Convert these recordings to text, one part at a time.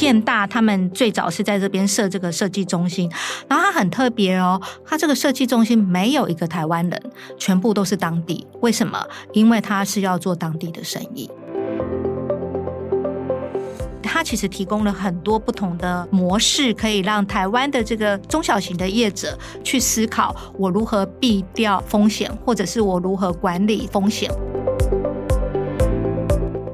建大他们最早是在这边设这个设计中心，然后它很特别哦，它这个设计中心没有一个台湾人，全部都是当地。为什么？因为它是要做当地的生意。它其实提供了很多不同的模式，可以让台湾的这个中小型的业者去思考：我如何避掉风险，或者是我如何管理风险。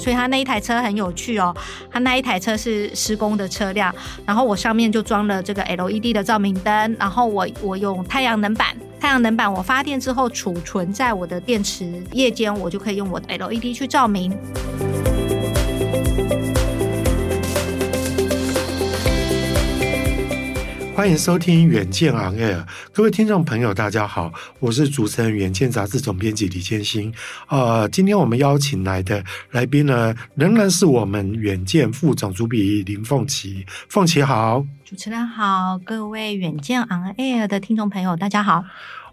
所以他那一台车很有趣哦，他那一台车是施工的车辆，然后我上面就装了这个 LED 的照明灯，然后我我用太阳能板，太阳能板我发电之后储存在我的电池，夜间我就可以用我的 LED 去照明。欢迎收听《远见 On Air》，各位听众朋友，大家好，我是主持人《远见》杂志总编辑李建新。呃，今天我们邀请来的来宾呢，仍然是我们《远见》副总主笔林凤琪。凤琪好，主持人好，各位《远见 On Air》的听众朋友，大家好。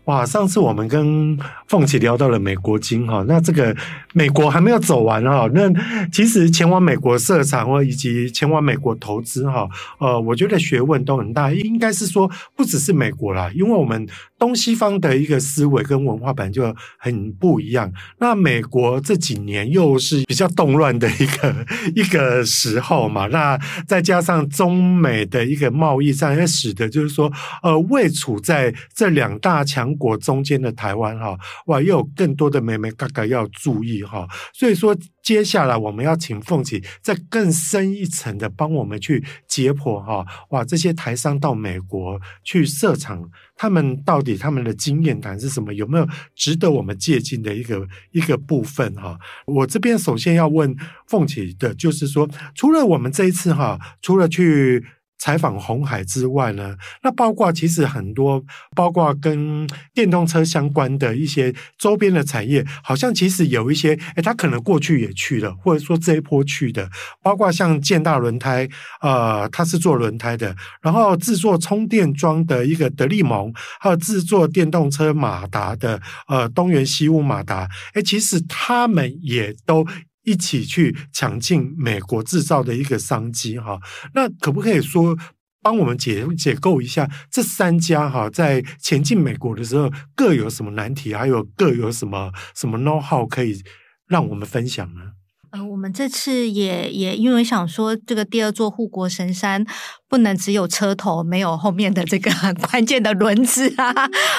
哇，上次我们跟凤琪聊到了美国金哈，那这个美国还没有走完哈，那其实前往美国设厂或以及前往美国投资哈，呃，我觉得学问都很大，应该是说不只是美国啦，因为我们东西方的一个思维跟文化本来就很不一样。那美国这几年又是比较动乱的一个 一个时候嘛，那再加上中美的一个贸易战，也使得就是说，呃，位处在这两大强。国中间的台湾哈，哇，又有更多的眉眉哥哥要注意哈，所以说接下来我们要请凤姐再更深一层的帮我们去解剖哈，哇，这些台商到美国去设厂，他们到底他们的经验谈是什么？有没有值得我们借鉴的一个一个部分哈？我这边首先要问凤姐的就是说，除了我们这一次哈，除了去。采访红海之外呢，那包括其实很多，包括跟电动车相关的一些周边的产业，好像其实有一些，诶，他可能过去也去了，或者说这一波去的，包括像建大轮胎，呃，他是做轮胎的，然后制作充电桩的一个德利蒙，还有制作电动车马达的，呃，东元西屋马达，诶，其实他们也都。一起去抢进美国制造的一个商机哈，那可不可以说帮我们解解构一下这三家哈，在前进美国的时候各有什么难题，还有各有什么什么 know how 可以让我们分享呢？呃，我们这次也也因为想说，这个第二座护国神山不能只有车头，没有后面的这个很 关键的轮子啊。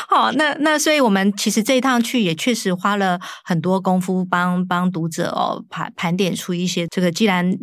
好，那那所以我们其实这一趟去也确实花了很多功夫帮，帮帮读者哦盘盘点出一些这个既然。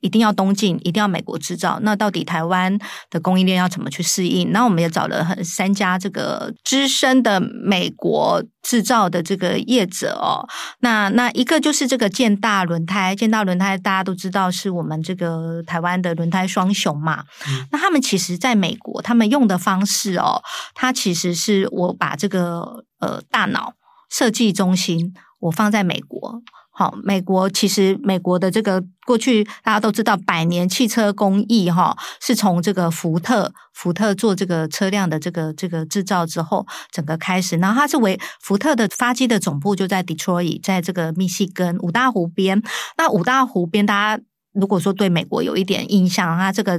一定要东进，一定要美国制造。那到底台湾的供应链要怎么去适应？那我们也找了很三家这个资深的美国制造的这个业者哦。那那一个就是这个建大轮胎，建大轮胎大家都知道是我们这个台湾的轮胎双雄嘛。嗯。那他们其实在美国，他们用的方式哦，它其实是我把这个呃大脑设计中心我放在美国。好，美国其实美国的这个过去大家都知道，百年汽车工艺哈，是从这个福特福特做这个车辆的这个这个制造之后，整个开始。然后它是为福特的发机的总部就在 Detroit，在这个密西根五大湖边。那五大湖边，大家如果说对美国有一点印象，它这个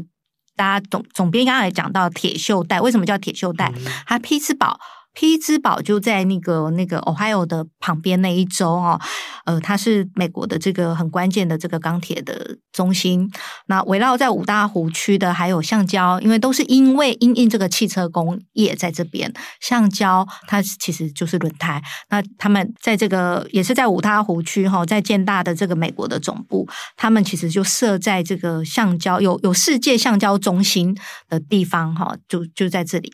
大家总总编刚才也讲到铁锈带，为什么叫铁锈带？它匹兹堡。匹兹堡就在那个那个 Ohio 的旁边那一州哦，呃，它是美国的这个很关键的这个钢铁的中心。那围绕在五大湖区的还有橡胶，因为都是因为因应这个汽车工业在这边，橡胶它其实就是轮胎。那他们在这个也是在五大湖区哈，在建大的这个美国的总部，他们其实就设在这个橡胶有有世界橡胶中心的地方哈，就就在这里。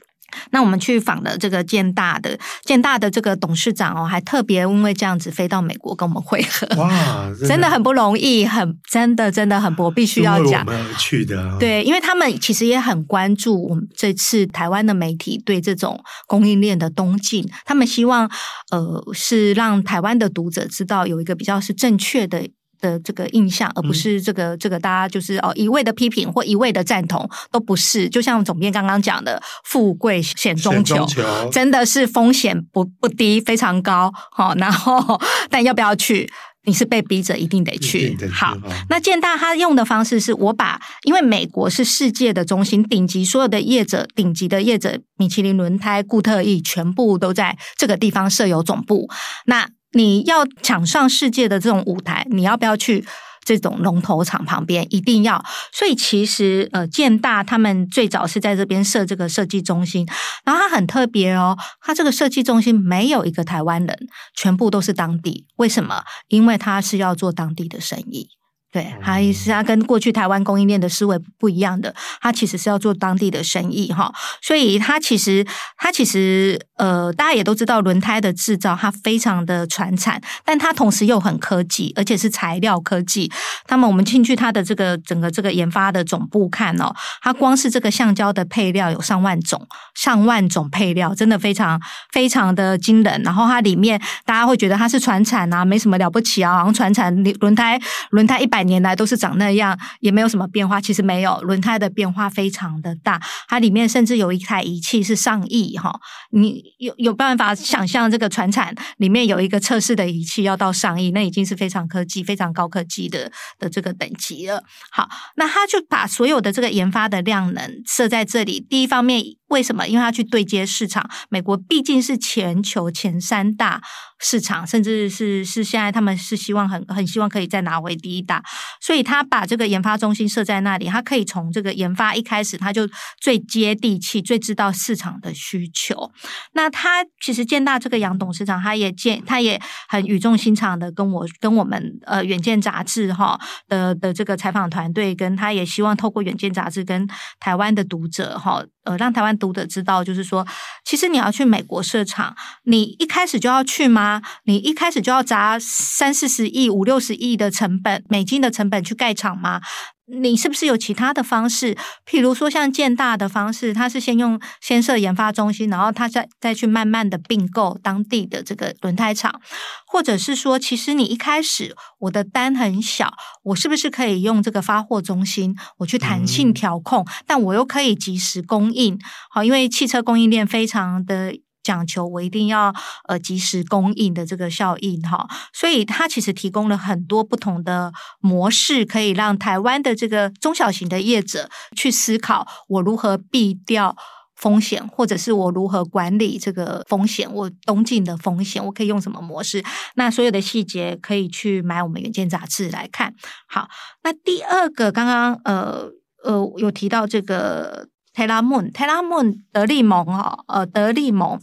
那我们去访了这个建大的建大的这个董事长哦，还特别因为这样子飞到美国跟我们会合，哇，真的，很不容易，很真的真的很不必须要讲。我们去的，对，因为他们其实也很关注我们这次台湾的媒体对这种供应链的东进，他们希望呃是让台湾的读者知道有一个比较是正确的。的这个印象，而不是这个这个大家就是哦一味的批评或一味的赞同，都不是。就像总编刚刚讲的，富贵险中求，真的是风险不不低，非常高。好，然后但要不要去？你是被逼着一定得去。好，那建大他用的方式是我把，因为美国是世界的中心，顶级所有的业者，顶级的业者，米其林轮胎、固特异，全部都在这个地方设有总部。那你要抢上世界的这种舞台，你要不要去这种龙头厂旁边？一定要。所以其实呃，建大他们最早是在这边设这个设计中心，然后它很特别哦，它这个设计中心没有一个台湾人，全部都是当地。为什么？因为它是要做当地的生意。对，他意思，他跟过去台湾供应链的思维不一样的，他其实是要做当地的生意哈，所以他其实他其实呃，大家也都知道轮胎的制造它非常的传产，但它同时又很科技，而且是材料科技。那么我们进去它的这个整个这个研发的总部看哦，它光是这个橡胶的配料有上万种，上万种配料，真的非常非常的惊人。然后它里面大家会觉得它是传产啊，没什么了不起啊，好像传产轮胎轮胎一百年来都是长那样，也没有什么变化。其实没有，轮胎的变化非常的大。它里面甚至有一台仪器是上亿哈，你有有办法想象这个船产里面有一个测试的仪器要到上亿，那已经是非常科技、非常高科技的的这个等级了。好，那他就把所有的这个研发的量能设在这里。第一方面。为什么？因为他去对接市场，美国毕竟是全球前三大市场，甚至是是现在他们是希望很很希望可以再拿回第一大，所以他把这个研发中心设在那里，他可以从这个研发一开始，他就最接地气，最知道市场的需求。那他其实建大这个杨董事长，他也建，他也很语重心长的跟我跟我们呃远见杂志哈的的这个采访团队，跟他也希望透过远见杂志跟台湾的读者哈。呃，让台湾读者知道，就是说，其实你要去美国设厂，你一开始就要去吗？你一开始就要砸三四十亿、五六十亿的成本、美金的成本去盖厂吗？你是不是有其他的方式？譬如说像建大的方式，他是先用先设研发中心，然后他再再去慢慢的并购当地的这个轮胎厂，或者是说，其实你一开始我的单很小，我是不是可以用这个发货中心，我去弹性调控，嗯、但我又可以及时供应？好，因为汽车供应链非常的。讲求我一定要呃及时供应的这个效应哈，所以它其实提供了很多不同的模式，可以让台湾的这个中小型的业者去思考我如何避掉风险，或者是我如何管理这个风险，我东进的风险，我可以用什么模式？那所有的细节可以去买我们远见杂志来看。好，那第二个刚刚呃呃有提到这个。泰拉蒙，泰拉蒙德利蒙哈，呃，德利蒙，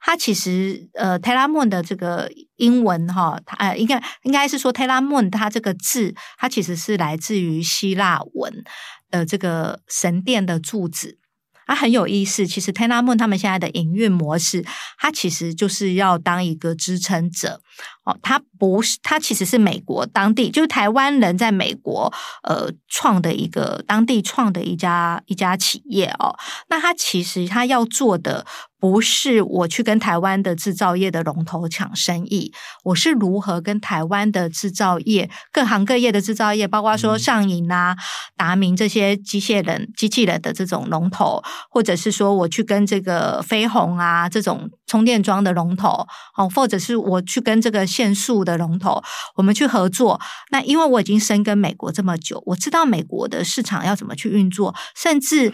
它其实呃，泰拉蒙的这个英文哈，它呃，应该应该是说泰拉蒙，它这个字，它其实是来自于希腊文的这个神殿的柱子。它很有意思，其实 t e n a m o n 他们现在的营运模式，它其实就是要当一个支撑者哦。它不是，它其实是美国当地，就是台湾人在美国呃创的一个当地创的一家一家企业哦。那它其实它要做的。不是我去跟台湾的制造业的龙头抢生意，我是如何跟台湾的制造业各行各业的制造业，包括说上影啊、达明这些机械人、机器人的这种龙头，或者是说我去跟这个飞鸿啊这种充电桩的龙头，哦，或者是我去跟这个限速的龙头，我们去合作。那因为我已经深耕美国这么久，我知道美国的市场要怎么去运作，甚至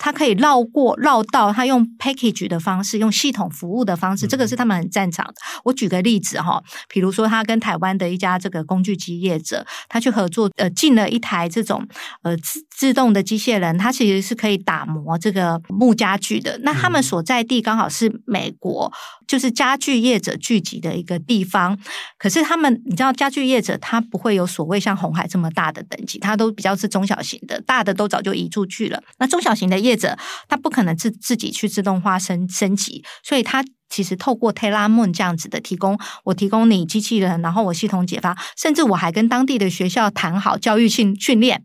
它可以绕过绕道，它用 package 的方。方式用系统服务的方式，这个是他们很擅长的。我举个例子哈，比如说他跟台湾的一家这个工具机业者，他去合作，呃，进了一台这种呃自自动的机械人，它其实是可以打磨这个木家具的。那他们所在地刚好是美国我，就是家具业者聚集的一个地方。可是他们，你知道，家具业者他不会有所谓像红海这么大的等级，他都比较是中小型的，大的都早就移出去了。那中小型的业者，他不可能自自己去自动化升升级，所以他其实透过 Telamon 这样子的提供，我提供你机器人，然后我系统解发，甚至我还跟当地的学校谈好教育训训练。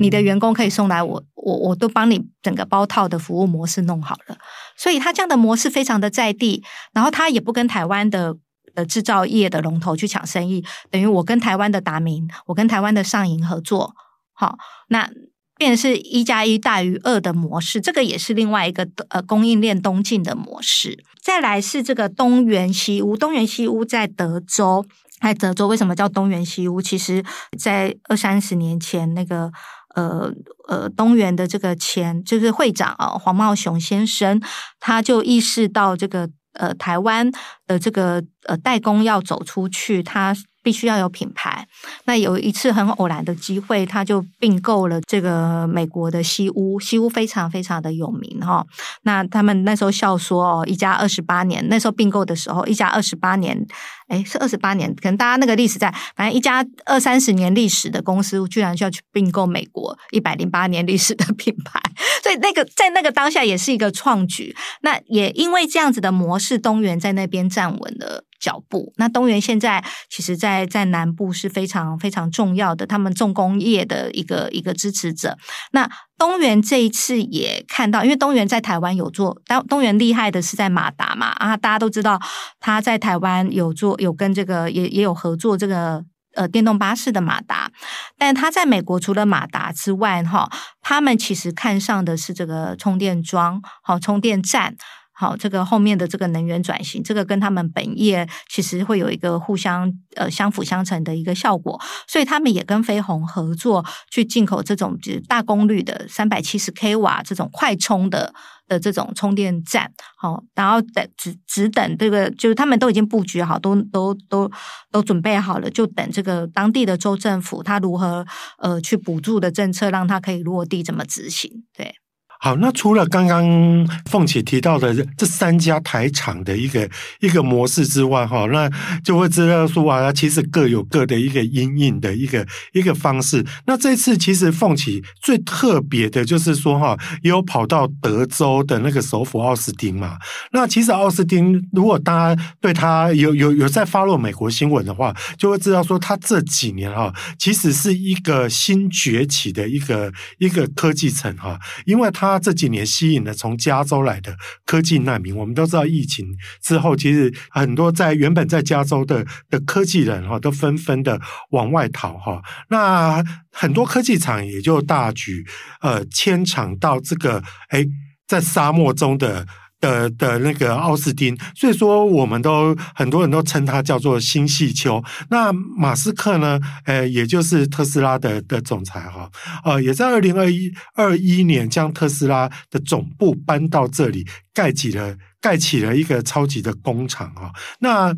你的员工可以送来我，我我都帮你整个包套的服务模式弄好了，所以他这样的模式非常的在地，然后他也不跟台湾的的制造业的龙头去抢生意，等于我跟台湾的达明，我跟台湾的上银合作，好，那变成是一加一大于二的模式，这个也是另外一个呃供应链东进的模式。再来是这个东元西屋，东元西屋在德州。在德州为什么叫东园西屋？其实，在二三十年前，那个呃呃东园的这个前就是会长啊黄茂雄先生，他就意识到这个呃台湾的这个呃代工要走出去，他。必须要有品牌。那有一次很偶然的机会，他就并购了这个美国的西屋，西屋非常非常的有名哈。那他们那时候笑说哦，一家二十八年，那时候并购的时候，一家二十八年，诶，是二十八年，可能大家那个历史在，反正一家二三十年历史的公司，居然就要去并购美国一百零八年历史的品牌，所以那个 在那个当下也是一个创举。那也因为这样子的模式，东元在那边站稳了。脚步。那东元现在其实在，在南部是非常非常重要的，他们重工业的一个一个支持者。那东元这一次也看到，因为东元在台湾有做，东东元厉害的是在马达嘛啊，大家都知道他在台湾有做，有跟这个也也有合作这个呃电动巴士的马达，但他在美国除了马达之外，哈，他们其实看上的是这个充电桩，好充电站。好，这个后面的这个能源转型，这个跟他们本业其实会有一个互相呃相辅相成的一个效果，所以他们也跟飞鸿合作去进口这种就是大功率的三百七十 k 瓦这种快充的的这种充电站。好，然后等只只等这个，就是他们都已经布局好，都都都都准备好了，就等这个当地的州政府他如何呃去补助的政策，让他可以落地，怎么执行？对。好，那除了刚刚凤琪提到的这三家台厂的一个一个模式之外，哈，那就会知道说啊，其实各有各的一个阴影的一个一个方式。那这次其实凤琪最特别的就是说，哈，也有跑到德州的那个首府奥斯汀嘛。那其实奥斯汀，如果大家对他有有有在发落美国新闻的话，就会知道说，他这几年哈，其实是一个新崛起的一个一个科技城哈，因为他。他这几年吸引了从加州来的科技难民。我们都知道，疫情之后，其实很多在原本在加州的的科技人哈，都纷纷的往外逃哈。那很多科技厂也就大举呃迁厂到这个哎，在沙漠中的。的的那个奥斯汀，所以说我们都很多人都称它叫做新细丘。那马斯克呢？呃，也就是特斯拉的的总裁哈，呃，也在二零二一二一年将特斯拉的总部搬到这里，盖起了盖起了一个超级的工厂哈。那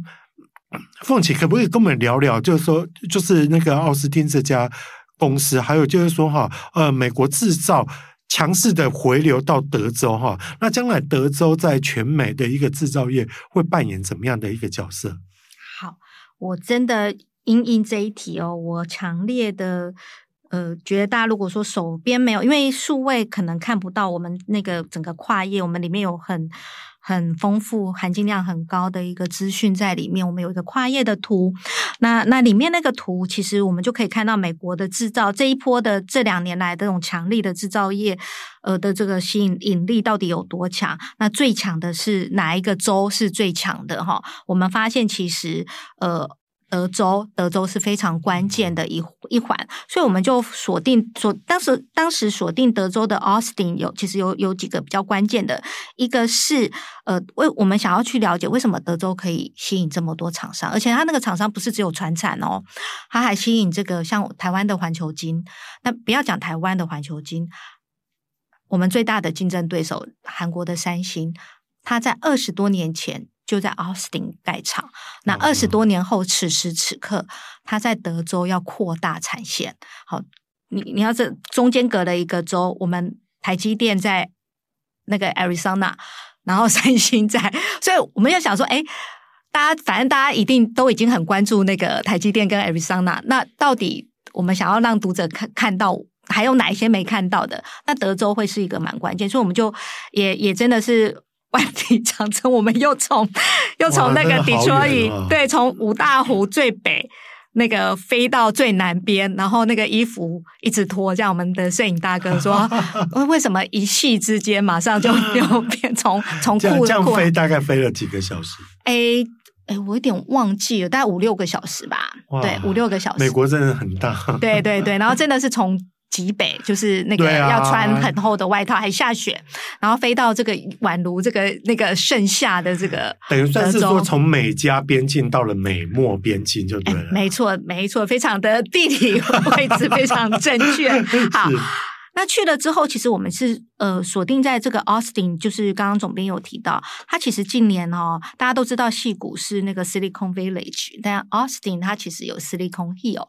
凤姐可不可以跟我们聊聊？就是说，就是那个奥斯汀这家公司，还有就是说哈，呃，美国制造。强势的回流到德州哈，那将来德州在全美的一个制造业会扮演怎么样的一个角色？好，我真的因应这一题哦，我强烈的呃觉得大家如果说手边没有，因为数位可能看不到我们那个整个跨页，我们里面有很。很丰富、含金量很高的一个资讯在里面。我们有一个跨页的图，那那里面那个图，其实我们就可以看到美国的制造这一波的这两年来的这种强力的制造业，呃的这个吸引引力到底有多强？那最强的是哪一个州是最强的？哈，我们发现其实呃。德州，德州是非常关键的一一环，所以我们就锁定锁当时当时锁定德州的 Austin 有其实有有几个比较关键的，一个是呃为我们想要去了解为什么德州可以吸引这么多厂商，而且它那个厂商不是只有传产哦，它还吸引这个像台湾的环球金，那不要讲台湾的环球金，我们最大的竞争对手韩国的三星，它在二十多年前。就在奥斯汀盖厂，那二十多年后，此时此刻，他在德州要扩大产线。好，你你要这中间隔了一个州，我们台积电在那个 Arizona，然后 三星在，所以我们要想说，哎，大家反正大家一定都已经很关注那个台积电跟 Arizona，那到底我们想要让读者看看到还有哪一些没看到的？那德州会是一个蛮关键，所以我们就也也真的是万里长征，我们又从 又从那个 Detroit，、哦、对，从五大湖最北。那个飞到最南边，然后那个衣服一直脱，这样我们的摄影大哥说：“ 为什么一夕之间马上就 又变从从裤这样飞大概飞了几个小时？哎哎，我有点忘记了，大概五六个小时吧。对，五六个小时。美国真的很大。对对对，然后真的是从。极北就是那个要穿很厚的外套，还下雪，然后飞到这个宛如这个那个盛夏的这个，等于算是说从美加边境到了美墨边境就对了。没错，没错，非常的地理位置非常正确。好，那去了之后，其实我们是呃锁定在这个 Austin，就是刚刚总编有提到，它其实近年哦，大家都知道戏谷是那个 Silicon Village，但 Austin 它其实有 Silicon Hill。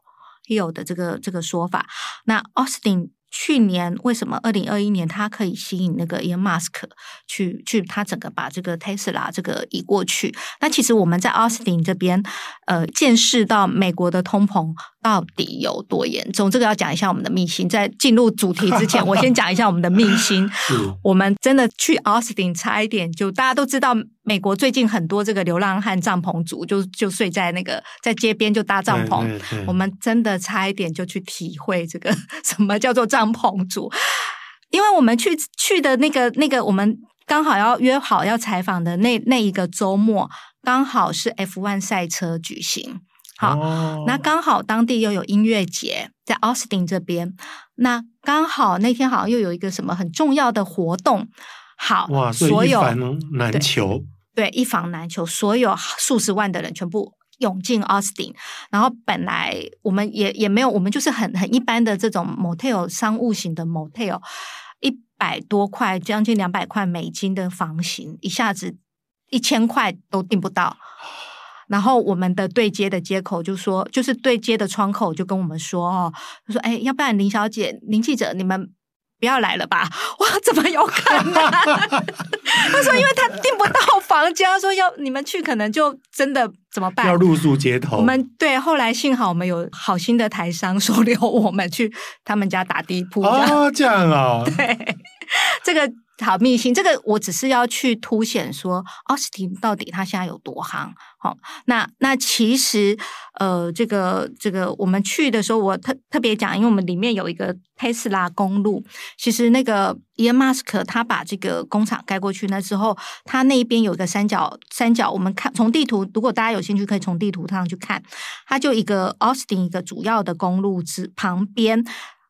有的这个这个说法，那 Austin 去年为什么二零二一年他可以吸引那个 Elon Musk 去去他整个把这个 Tesla 这个移过去？那其实我们在 Austin 这边呃见识到美国的通膨到底有多严重？这个要讲一下我们的秘辛。在进入主题之前，我先讲一下我们的秘辛。我们真的去 Austin 差一点就大家都知道。美国最近很多这个流浪汉帐篷族，就就睡在那个在街边就搭帐篷。我们真的差一点就去体会这个 什么叫做帐篷族，因为我们去去的那个那个我们刚好要约好要采访的那那一个周末，刚好是 F1 赛车举行。好，哦、那刚好当地又有音乐节在奥斯汀这边，那刚好那天好像又有一个什么很重要的活动。好，哇，所以一房难求。对，一房难求，所有数十万的人全部涌进 Austin，然后本来我们也也没有，我们就是很很一般的这种 motel 商务型的 motel，一百多块，将近两百块美金的房型，一下子一千块都订不到。然后我们的对接的接口就说，就是对接的窗口就跟我们说哦，就说哎，要不然林小姐、林记者，你们。不要来了吧！哇，怎么有可能？他说，因为他订不到房间，他说要你们去，可能就真的怎么办？要露宿街头。我们对，后来幸好我们有好心的台商收留我们去他们家打地铺。哦，这样啊、哦。对，这个。好秘辛，这个我只是要去凸显说，奥斯汀到底它现在有多夯。好，那那其实呃，这个这个我们去的时候，我特特别讲，因为我们里面有一个特斯拉公路。其实那个伊恩马斯克他把这个工厂盖过去那时候，他那一边有一个三角三角，我们看从地图，如果大家有兴趣，可以从地图上去看，它就一个奥斯汀一个主要的公路之旁边，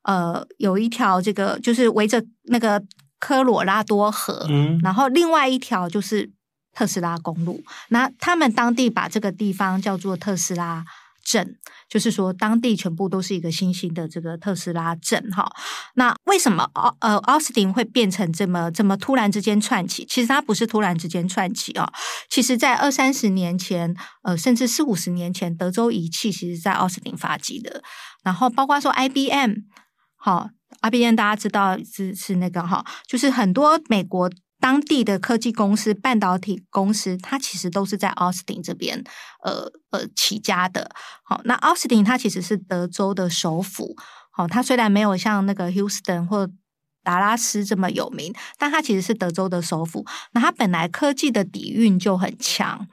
呃，有一条这个就是围着那个。科罗拉多河，嗯，然后另外一条就是特斯拉公路。那他们当地把这个地方叫做特斯拉镇，就是说当地全部都是一个新兴的这个特斯拉镇。哈，那为什么奥呃奥斯汀会变成这么这么突然之间窜起？其实它不是突然之间窜起哦，其实在二三十年前，呃，甚至四五十年前，德州仪器其实在奥斯汀发迹的。然后包括说 IBM，好。IBM 大家知道是是那个哈，就是很多美国当地的科技公司、半导体公司，它其实都是在奥斯汀这边呃呃起家的。好，那奥斯汀它其实是德州的首府。好，它虽然没有像那个 Houston 或达拉斯这么有名，但它其实是德州的首府。那它本来科技的底蕴就很强。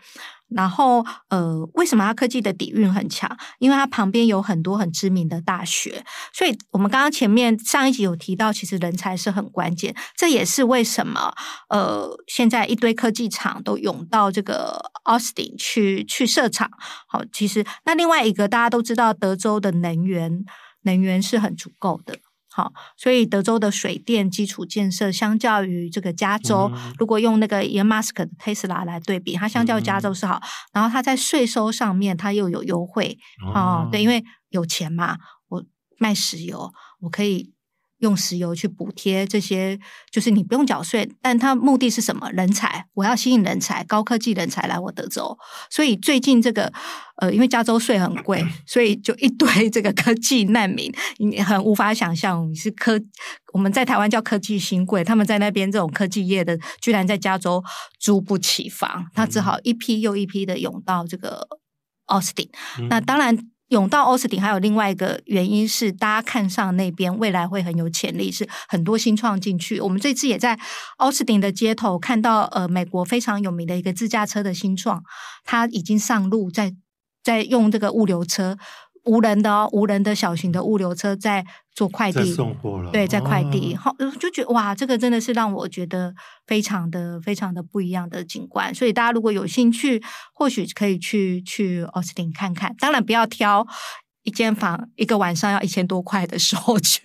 然后，呃，为什么它科技的底蕴很强？因为它旁边有很多很知名的大学，所以我们刚刚前面上一集有提到，其实人才是很关键。这也是为什么，呃，现在一堆科技厂都涌到这个奥斯汀去去设厂。好，其实那另外一个大家都知道，德州的能源能源是很足够的。好，所以德州的水电基础建设，相较于这个加州，嗯、如果用那个 Elon Musk 的 Tesla 来对比，它相较加州是好。嗯、然后它在税收上面，它又有优惠啊。对，因为有钱嘛，我卖石油，我可以用石油去补贴这些，就是你不用缴税，但它目的是什么？人才，我要吸引人才，高科技人才来我德州。所以最近这个，呃，因为加州税很贵，所以就一堆 这个科技难民，你很无法想象，你是科，我们在台湾叫科技新贵，他们在那边这种科技业的，居然在加州租不起房，他只好一批又一批的涌到这个奥斯汀。那当然。涌到奥斯汀还有另外一个原因是，大家看上那边未来会很有潜力，是很多新创进去。我们这次也在奥斯汀的街头看到，呃，美国非常有名的一个自驾车的新创，它已经上路在，在在用这个物流车。无人的哦，无人的小型的物流车在做快递，送货了。对，在快递，好、哦，就觉得哇，这个真的是让我觉得非常的、非常的不一样的景观。所以大家如果有兴趣，或许可以去去奥斯汀看看。当然，不要挑一间房一个晚上要一千多块的时候去。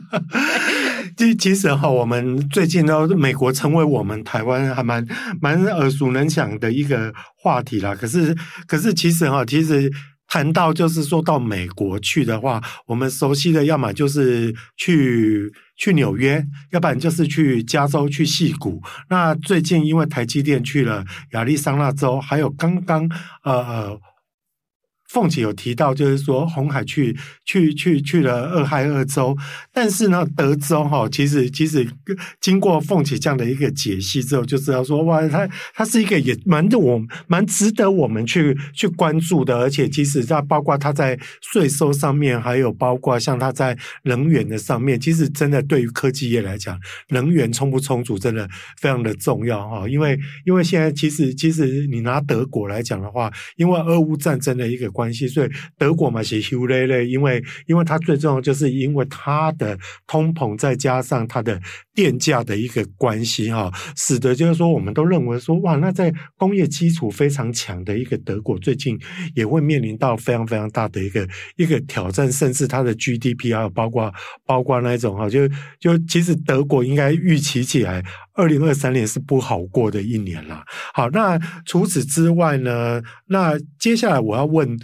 其其实哈，我们最近呢，美国成为我们台湾还蛮蛮耳熟能详的一个话题啦。可是，可是其实哈，其实。谈到就是说到美国去的话，我们熟悉的要么就是去去纽约，要不然就是去加州去戏谷。那最近因为台积电去了亚利桑那州，还有刚刚呃呃。凤姐有提到，就是说红海去去去去了俄亥俄州，但是呢，德州哈，其实其实经过凤姐这样的一个解析之后，就知道说哇，它它是一个也蛮的我蛮值得我们去去关注的，而且其实在包括它在税收上面，还有包括像它在能源的上面，其实真的对于科技业来讲，能源充不充足真的非常的重要哈，因为因为现在其实其实你拿德国来讲的话，因为俄乌战争的一个。关系，所以德国嘛是休累累，因为因为它最重要就是因为它的通膨，再加上它的电价的一个关系哈，使得就是说我们都认为说哇，那在工业基础非常强的一个德国，最近也会面临到非常非常大的一个一个挑战，甚至它的 GDP 还有包括包括那一种哈，就就其实德国应该预期起来，二零二三年是不好过的一年啦。好，那除此之外呢，那接下来我要问。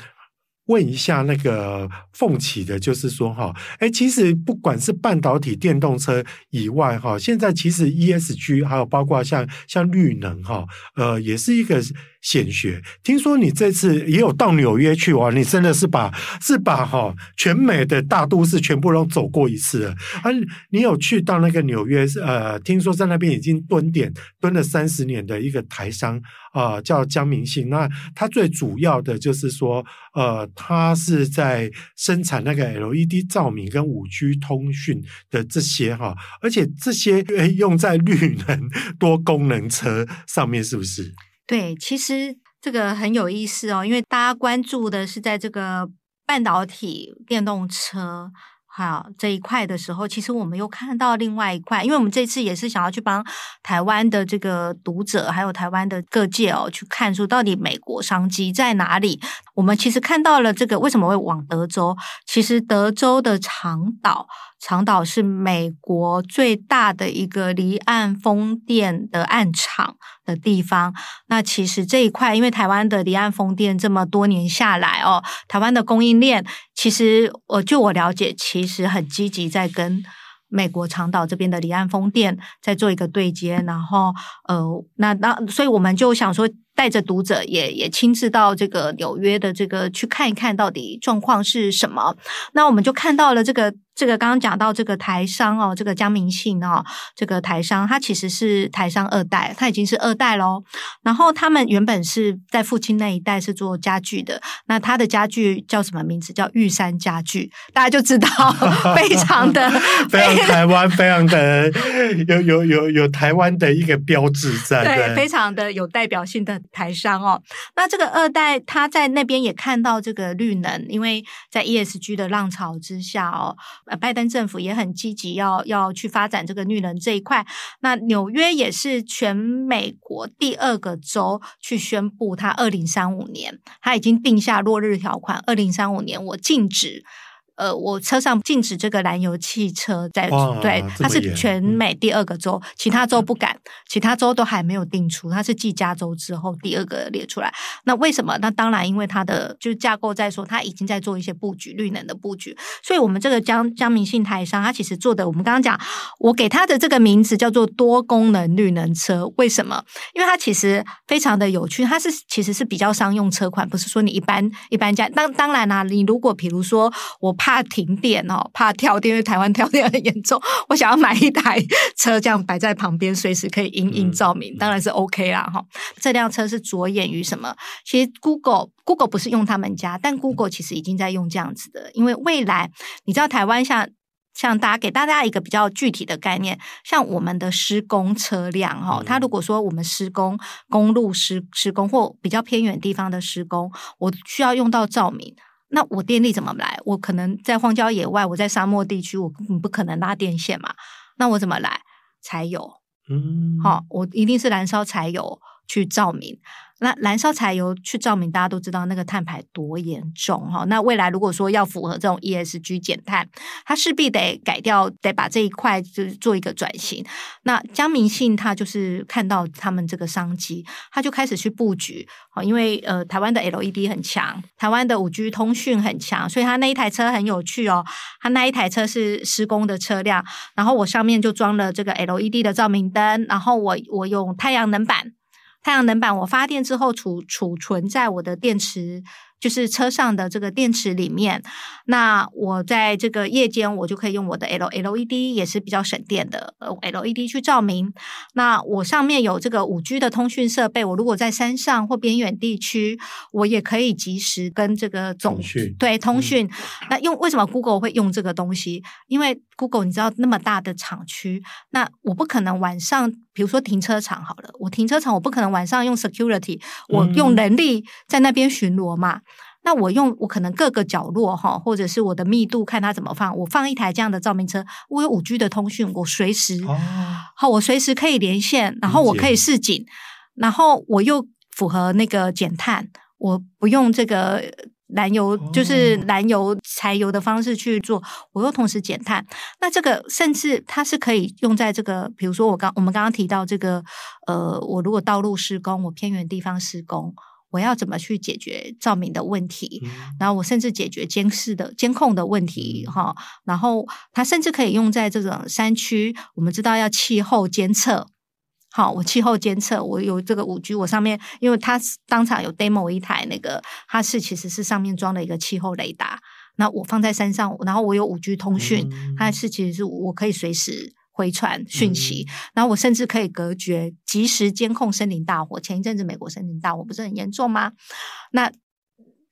问一下那个凤起的，就是说哈，哎，其实不管是半导体电动车以外哈，现在其实 ESG 还有包括像像绿能哈，呃，也是一个显学。听说你这次也有到纽约去玩，你真的是把是把哈全美的大都市全部都走过一次了啊！你有去到那个纽约？呃，听说在那边已经蹲点蹲了三十年的一个台商啊，呃，叫江明信。那他最主要的就是说，呃。他是在生产那个 LED 照明跟五 G 通讯的这些哈，而且这些用在绿能多功能车上面，是不是？对，其实这个很有意思哦，因为大家关注的是在这个半导体电动车。好，这一块的时候，其实我们又看到另外一块，因为我们这次也是想要去帮台湾的这个读者，还有台湾的各界哦，去看出到底美国商机在哪里。我们其实看到了这个为什么会往德州？其实德州的长岛。长岛是美国最大的一个离岸风电的岸场的地方。那其实这一块，因为台湾的离岸风电这么多年下来哦，台湾的供应链其实，我就我了解，其实很积极在跟美国长岛这边的离岸风电在做一个对接。然后，呃，那那，所以我们就想说。带着读者也也亲自到这个纽约的这个去看一看到底状况是什么。那我们就看到了这个这个刚刚讲到这个台商哦，这个江明信哦，这个台商他其实是台商二代，他已经是二代喽。然后他们原本是在父亲那一代是做家具的，那他的家具叫什么名字？叫玉山家具，大家就知道 非常的 非常台湾，非常的有有有有台湾的一个标志在，对，非常的有代表性的。台商哦，那这个二代他在那边也看到这个绿能，因为在 ESG 的浪潮之下哦，拜登政府也很积极要要去发展这个绿能这一块。那纽约也是全美国第二个州去宣布，它二零三五年他已经定下落日条款，二零三五年我禁止呃，我车上禁止这个燃油汽车在对，它是全美第二个州，嗯、其他州不敢，其他州都还没有定出，它是继加州之后第二个列出来。那为什么？那当然，因为它的就是架构在说，它已经在做一些布局，绿能的布局。所以，我们这个江江明信台商，他其实做的，我们刚刚讲，我给他的这个名字叫做多功能绿能车。为什么？因为它其实非常的有趣，它是其实是比较商用车款，不是说你一般一般家。当当然啦、啊，你如果比如说我怕停电哦，怕跳电，因为台湾跳电很严重，我想要买一台车这样摆在旁边，随时可以隐隐照明，当然是 OK 啦哈。这辆车是着眼于什么？其实 Google Google 不是用他们家，但 Google 其实已经在用这样子的，因为未来你知道台湾像。像大家给大家一个比较具体的概念，像我们的施工车辆哈，它如果说我们施工公路施施工或比较偏远地方的施工，我需要用到照明，那我电力怎么来？我可能在荒郊野外，我在沙漠地区，我不可能拉电线嘛，那我怎么来？柴油，嗯，好，我一定是燃烧柴油去照明。那燃烧柴油去照明，大家都知道那个碳排多严重哈。那未来如果说要符合这种 ESG 减碳，它势必得改掉，得把这一块就是做一个转型。那江明信他就是看到他们这个商机，他就开始去布局。因为呃，台湾的 LED 很强，台湾的五 G 通讯很强，所以他那一台车很有趣哦。他那一台车是施工的车辆，然后我上面就装了这个 LED 的照明灯，然后我我用太阳能板。太阳能板我发电之后储储存在我的电池，就是车上的这个电池里面。那我在这个夜间，我就可以用我的 L LED，也是比较省电的 LED 去照明。那我上面有这个五 G 的通讯设备，我如果在山上或边远地区，我也可以及时跟这个总讯对通讯。嗯、那用为什么 Google 会用这个东西？因为 Google 你知道那么大的厂区，那我不可能晚上。比如说停车场好了，我停车场我不可能晚上用 security，我用人力在那边巡逻嘛。嗯、那我用我可能各个角落哈，或者是我的密度看它怎么放，我放一台这样的照明车，我有五 G 的通讯，我随时、哦、好，我随时可以连线，然后我可以示警，然后我又符合那个减碳，我不用这个。燃油就是燃油、柴油的方式去做，我又同时减碳。那这个甚至它是可以用在这个，比如说我刚我们刚刚提到这个，呃，我如果道路施工，我偏远地方施工，我要怎么去解决照明的问题？然后我甚至解决监视的监控的问题，哈。然后它甚至可以用在这种山区，我们知道要气候监测。好，我气候监测，我有这个五 G，我上面因为它当场有 demo 一台那个，它是其实是上面装了一个气候雷达，那我放在山上，然后我有五 G 通讯，嗯、它是其实是我可以随时回传讯息，嗯、然后我甚至可以隔绝，及时监控森林大火。前一阵子美国森林大火不是很严重吗？那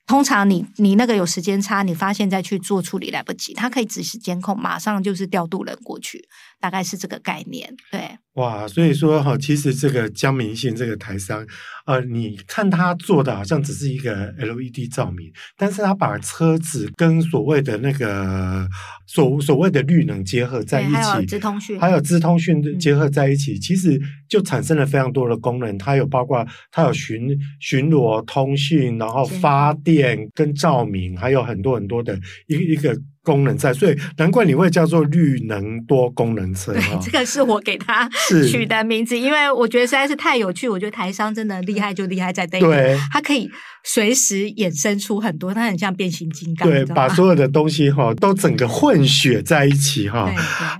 通常你你那个有时间差，你发现再去做处理来不及，它可以及时监控，马上就是调度人过去，大概是这个概念，对。哇，所以说哈，其实这个江明信这个台商，呃，你看他做的好像只是一个 LED 照明，但是他把车子跟所谓的那个所所谓的绿能结合在一起，还有资通讯，还有资通讯结合在一起，嗯、其实就产生了非常多的功能。它有包括它有巡巡逻通讯，然后发电跟照明，还有很多很多的一个一个。功能在，所以难怪你会叫做绿能多功能车。对，这个是我给他取的名字，因为我觉得实在是太有趣。我觉得台商真的厉害，就厉害在这一点，对，它可以随时衍生出很多，它很像变形金刚。对，把所有的东西哈 都整个混血在一起哈。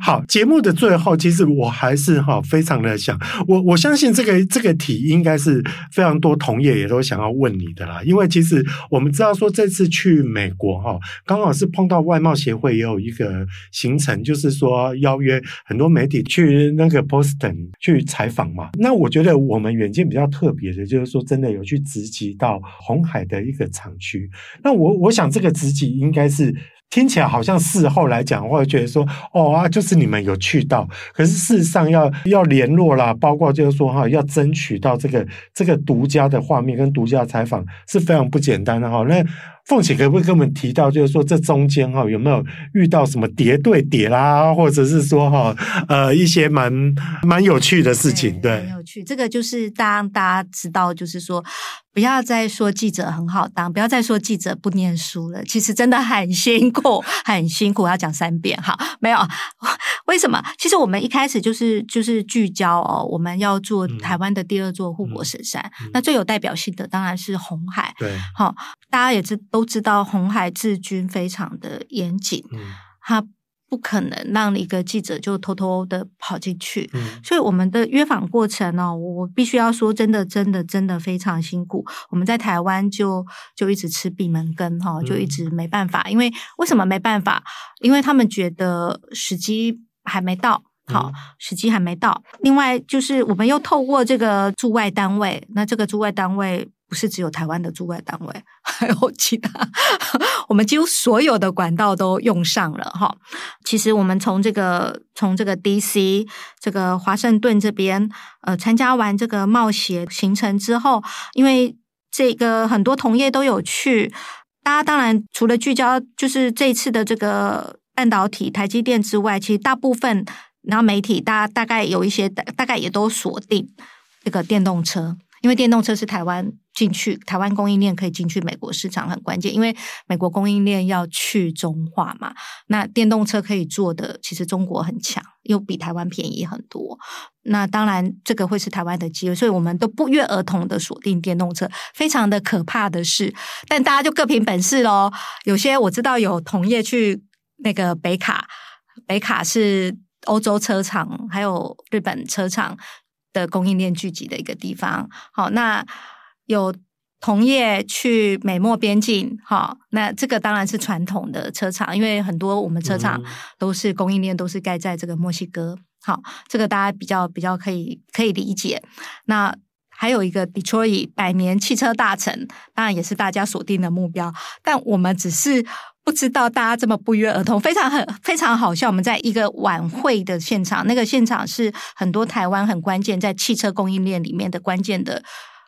好，节目的最后，其实我还是哈非常的想，我我相信这个这个题应该是非常多同业也都想要问你的啦，因为其实我们知道说这次去美国哈，刚好是碰到外贸。协会也有一个行程，就是说邀约很多媒体去那个 Boston 去采访嘛。那我觉得我们远见比较特别的，就是说真的有去直击到东海的一个厂区。那我我想这个职级应该是听起来好像事后来讲，或者觉得说哦啊，就是你们有去到，可是事实上要要联络啦，包括就是说哈，要争取到这个这个独家的画面跟独家采访是非常不简单的哈。那凤姐可不可以跟我们提到，就是说这中间哈有没有遇到什么叠对叠啦，或者是说哈呃一些蛮蛮有趣的事情？对，很有趣。这个就是当大家知道，就是说不要再说记者很好当，不要再说记者不念书了。其实真的很辛苦，很辛苦。要讲三遍哈，没有为什么？其实我们一开始就是就是聚焦哦，我们要做台湾的第二座护国神山。嗯嗯、那最有代表性的当然是红海。对，好，大家也知。都知道红海治军非常的严谨，嗯，他不可能让一个记者就偷偷的跑进去，嗯，所以我们的约访过程呢，我必须要说，真的，真的，真的非常辛苦。我们在台湾就就一直吃闭门羹哈，就一直没办法，嗯，因为为什么没办法？因为他们觉得时机还没到，好，时机还没到。另外就是我们又透过这个驻外单位，那这个驻外单位。不是只有台湾的驻外单位，还有其他，我们几乎所有的管道都用上了哈。其实我们从这个从这个 DC 这个华盛顿这边呃参加完这个冒险行程之后，因为这个很多同业都有去，大家当然除了聚焦就是这一次的这个半导体台积电之外，其实大部分然后媒体大大概有一些大大概也都锁定这个电动车。因为电动车是台湾进去，台湾供应链可以进去美国市场很关键，因为美国供应链要去中化嘛。那电动车可以做的，其实中国很强，又比台湾便宜很多。那当然，这个会是台湾的机会，所以我们都不约而同的锁定电动车。非常的可怕的是，但大家就各凭本事喽。有些我知道有同业去那个北卡，北卡是欧洲车厂，还有日本车厂。的供应链聚集的一个地方，好，那有同业去美墨边境，好，那这个当然是传统的车厂，因为很多我们车厂都是供应链都是盖在这个墨西哥，好，这个大家比较比较可以可以理解。那还有一个 Detroit 百年汽车大城，当然也是大家锁定的目标，但我们只是。不知道大家这么不约而同，非常很非常好笑。我们在一个晚会的现场，那个现场是很多台湾很关键在汽车供应链里面的关键的，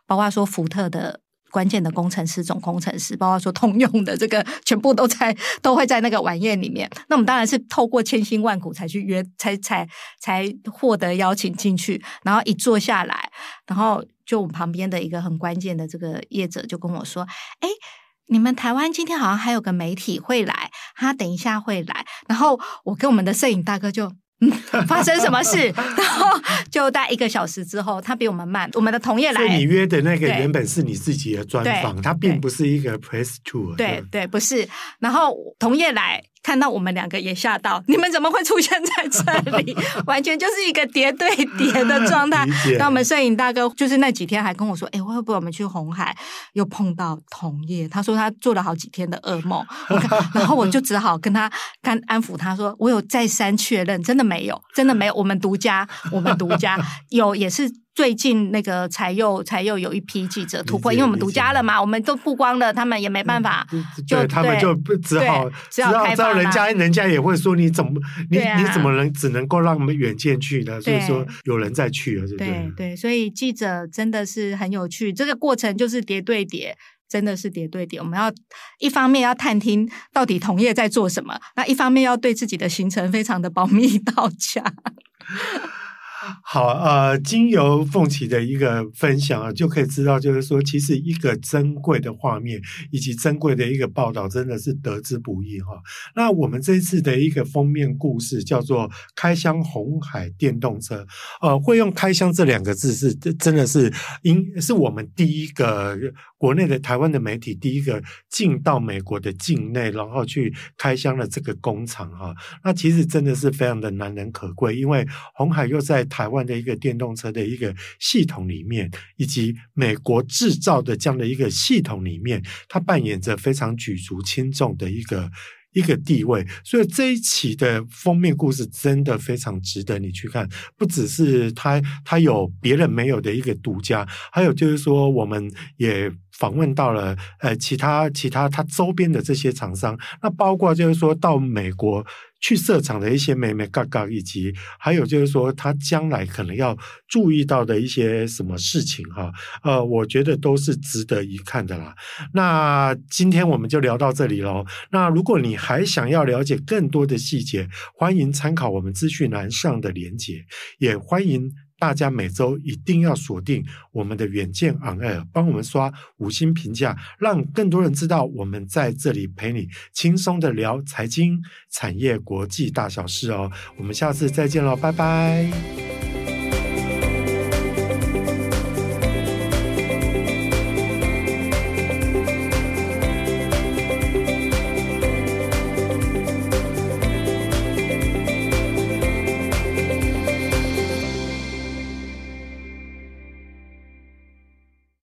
包括说福特的关键的工程师、总工程师，包括说通用的这个，全部都在 都会在那个晚宴里面。那我们当然是透过千辛万苦才去约，才才才获得邀请进去。然后一坐下来，然后就我们旁边的一个很关键的这个业者就跟我说：“哎。”你们台湾今天好像还有个媒体会来，他等一下会来，然后我跟我们的摄影大哥就。嗯，发生什么事？然后就大概一个小时之后，他比我们慢。我们的同业来，所以你约的那个原本是你自己的专访，它并不是一个 press tour。对对，对，不是。然后同业来看到我们两个也吓到，你们怎么会出现在这里？完全就是一个叠对叠的状态。那我们摄影大哥就是那几天还跟我说：“哎，会不会我们去红海又碰到同业？”他说他做了好几天的噩梦。然后我就只好跟他干安抚他说：“我有再三确认，真的。”没有，真的没有。我们独家，我们独家有，也是最近那个才又才又有一批记者突破，因为我们独家了嘛，我们都曝光了，他们也没办法，就他们就只好只好开放，人家人家也会说你怎么你你怎么能只能够让我们远见去呢？所以说有人在去了，对不对？对对，所以记者真的是很有趣，这个过程就是叠对叠。真的是叠对叠，我们要一方面要探听到底同业在做什么，那一方面要对自己的行程非常的保密到家。好，呃，经由凤琦的一个分享啊，就可以知道，就是说，其实一个珍贵的画面以及珍贵的一个报道，真的是得之不易哈。那我们这次的一个封面故事叫做“开箱红海电动车”，呃，会用“开箱”这两个字是真的是因是我们第一个国内的台湾的媒体第一个进到美国的境内，然后去开箱了这个工厂哈。那其实真的是非常的难能可贵，因为红海又在台湾的一个电动车的一个系统里面，以及美国制造的这样的一个系统里面，它扮演着非常举足轻重的一个一个地位。所以这一期的封面故事真的非常值得你去看，不只是它它有别人没有的一个独家，还有就是说我们也访问到了呃其他其他他周边的这些厂商，那包括就是说到美国。去设厂的一些眉眉角角，以及还有就是说，他将来可能要注意到的一些什么事情哈，呃，我觉得都是值得一看的啦。那今天我们就聊到这里喽。那如果你还想要了解更多的细节，欢迎参考我们资讯栏上的连结，也欢迎。大家每周一定要锁定我们的远见 On Air，帮我们刷五星评价，让更多人知道我们在这里陪你轻松的聊财经、产业、国际大小事哦。我们下次再见喽，拜拜。